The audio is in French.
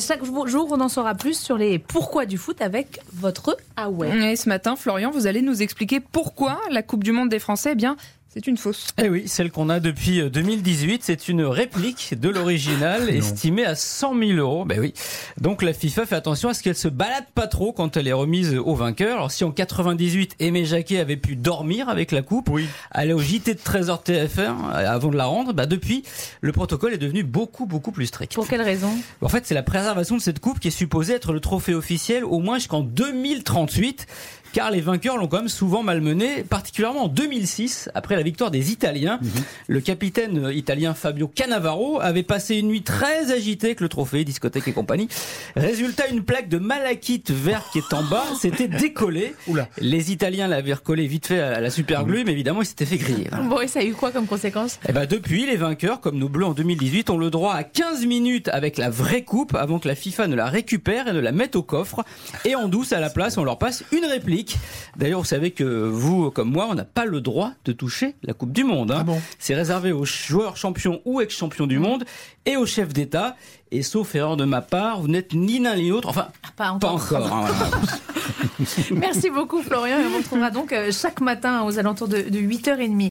Chaque jour, on en saura plus sur les pourquoi du foot avec votre Huawei. Et ce matin, Florian, vous allez nous expliquer pourquoi la Coupe du Monde des Français, eh bien, c'est une fausse. Eh oui, celle qu'on a depuis 2018, euh, c'est une réplique de l'original estimée à 100 000 euros. Ben oui. Donc la FIFA fait attention à ce qu'elle se balade pas trop quand elle est remise au vainqueur. Alors si en 98, Aimé Jacquet avait pu dormir avec la coupe, oui. aller au JT de Trésor TF1 euh, avant de la rendre, bah depuis, le protocole est devenu beaucoup beaucoup plus strict. Pour quelle raison? En fait, c'est la préservation de cette coupe qui est supposée être le trophée officiel au moins jusqu'en 2038 car les vainqueurs l'ont quand même souvent malmené, particulièrement en 2006, après la victoire des Italiens. Mhm. Le capitaine italien Fabio Cannavaro avait passé une nuit très agitée avec le trophée, discothèque et compagnie. Résultat, une plaque de malachite verte qui est en bas s'était décollée. Les Italiens l'avaient recollé vite fait à la super glue, mais évidemment, ils s'étaient fait griller. Bon, et ça a eu quoi comme conséquence? Eh ben, depuis, les vainqueurs, comme nos Bleus en 2018, ont le droit à 15 minutes avec la vraie coupe avant que la FIFA ne la récupère et ne la mette au coffre. Et en douce, à la place, on leur passe une réplique D'ailleurs, vous savez que vous, comme moi, on n'a pas le droit de toucher la Coupe du Monde. Hein. Ah C'est réservé aux joueurs champions ou ex-champions du monde et aux chefs d'État. Et sauf erreur de ma part, vous n'êtes ni l'un ni l'autre. Enfin, ah, pas encore. Hein, Merci beaucoup, Florian. Et on vous retrouvera donc euh, chaque matin aux alentours de, de 8h30.